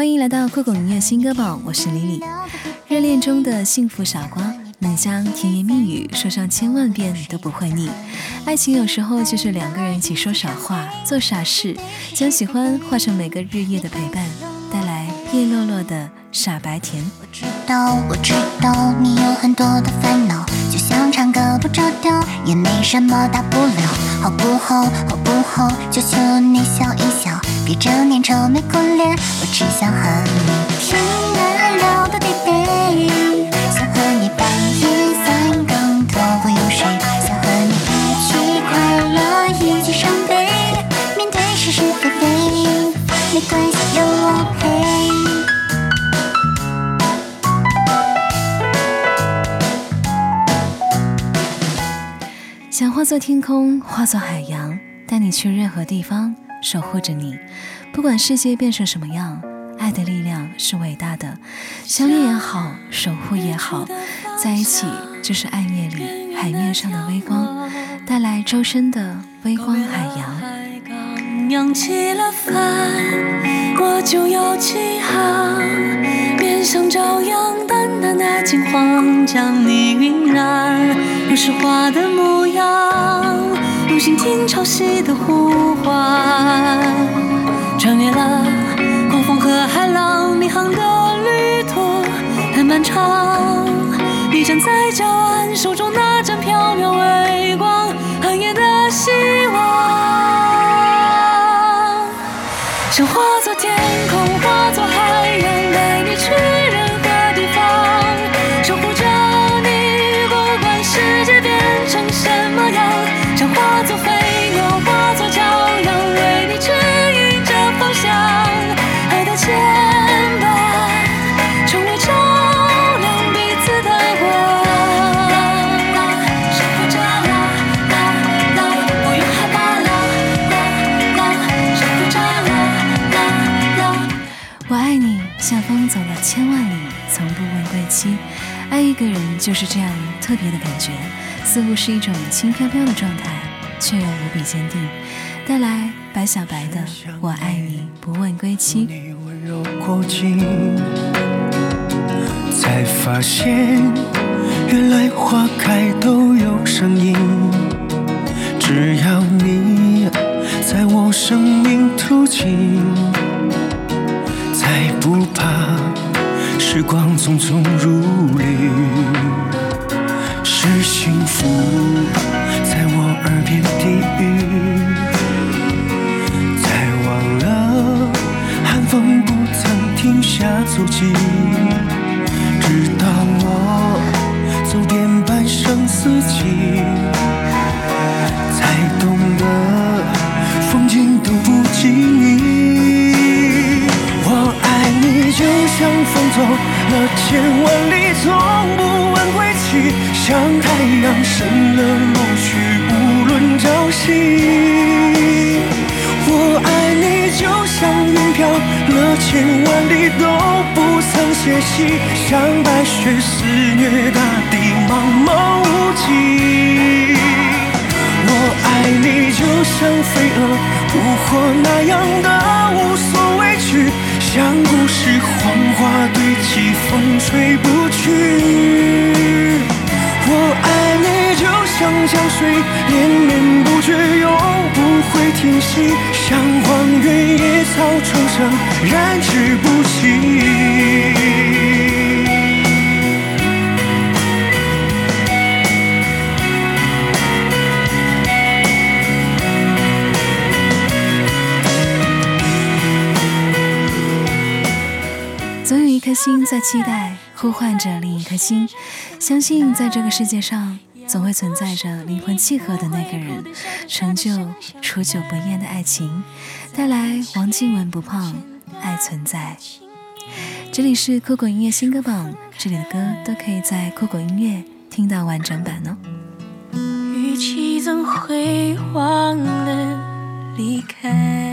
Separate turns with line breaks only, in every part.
欢迎来到酷狗音乐新歌榜，我是李李。热恋中的幸福傻瓜，能将甜言蜜语说上千万遍都不会腻。爱情有时候就是两个人一起说傻话、做傻事，将喜欢化成每个日夜的陪伴，带来叶落落的傻白甜。
我知道，我知道你有很多的烦恼，就像唱歌不着调，也没什么大不了，好不好？好不好？求求你笑一笑。别整天愁眉苦脸，我只想和你天南聊到地北，想
化作天空，化作海洋，带你去任何地方。守护着你，不管世界变成什么样，爱的力量是伟大的。相遇也好，守护也好，在一起就是暗夜里海面上的微光，带来周身的微光海洋。
扬起了帆，我就有起航，面上照样淡淡的金黄，将你晕染，如诗画的模样。用心听潮汐的呼唤，穿越了狂风和海浪，迷航的旅途太漫长。你站在礁岸，手中那盏飘渺微光，寒夜的希望，想化作天
走了千万里，从不问归期。爱一个人就是这样特别的感觉。似乎是一种轻飘飘的状态，却又无比坚定，带来白小白的“我爱你，不问归期”。
才发现，原来花开都有声音。只要你在我生命途经，才不怕时光匆匆如旅。是幸福在我耳边低语，才忘了寒风不曾停下足迹，直到我走遍半生四季，千万里，从不问归期。像太阳升了落去，无论朝夕。我爱你，就像云飘了千万里都不曾歇息。像白雪肆虐大地，茫茫无际。我爱你，就像飞蛾扑火那样的无所畏惧。像故事黄花堆积，风吹不去。我爱你，就像江水连绵不绝，永不会停息。像荒原野草重生，燃之不尽。
总有一颗心在期待，呼唤着另一颗心。相信在这个世界上，总会存在着灵魂契合的那个人，成就初久不厌的爱情，带来王静文不胖，爱存在。这里是酷狗音乐新歌榜，这里的歌都可以在酷狗音乐听到完整版哦。
语气怎会忘了离开？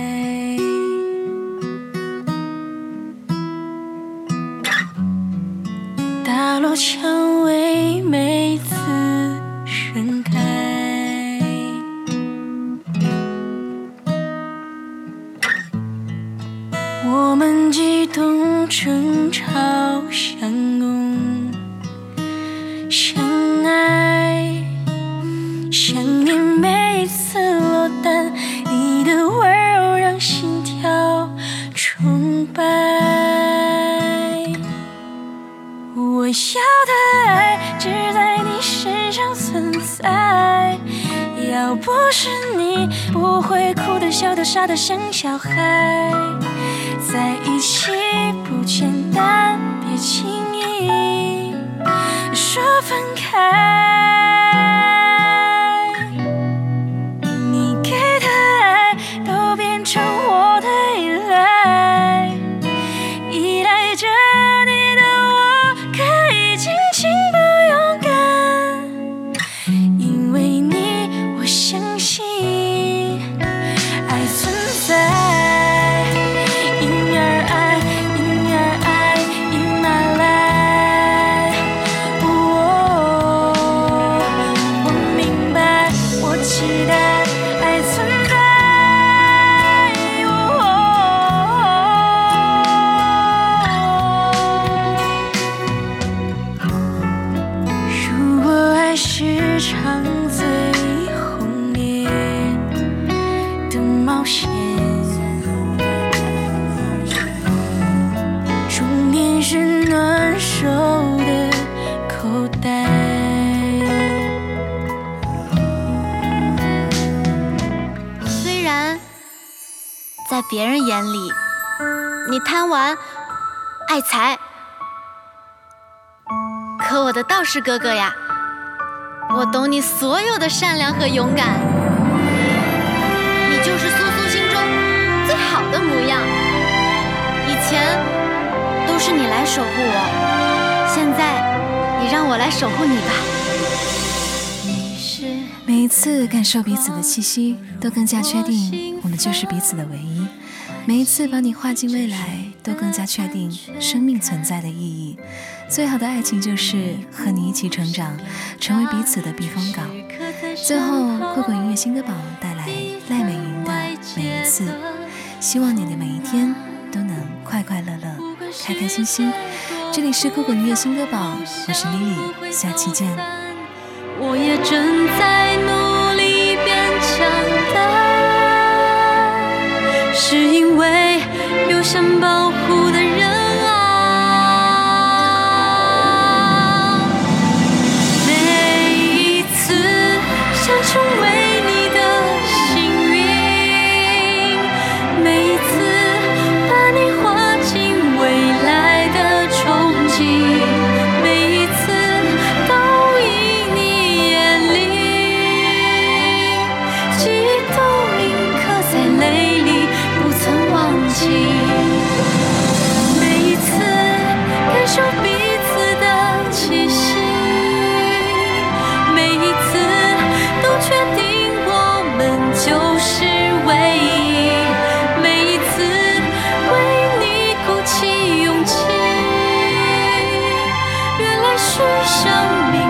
落蔷薇每次盛开，我们激
动，争吵相拥，相爱，相不是你，不会哭的、笑的、傻的像小孩。在一起不简单，别轻易说分开。在
别人眼里，你贪玩、爱财，可我的道士哥哥呀，我懂你所有的善良和勇敢，你就是苏苏心中最好的模样。以前都是你来守护我，现在你让我来守护你吧。
每一次感受彼此的气息，都更加确定就是彼此的唯一。每一次把你画进未来，都更加确定生命存在的意义。最好的爱情就是和你一起成长，成为彼此的避风港。最后，酷狗音乐新歌榜带来赖美云的《每一次》，希望你的每一天都能快快乐乐、开开心心。这里是酷狗音乐新歌榜，我是 Lily，下期见。
我也正在想保护是生命。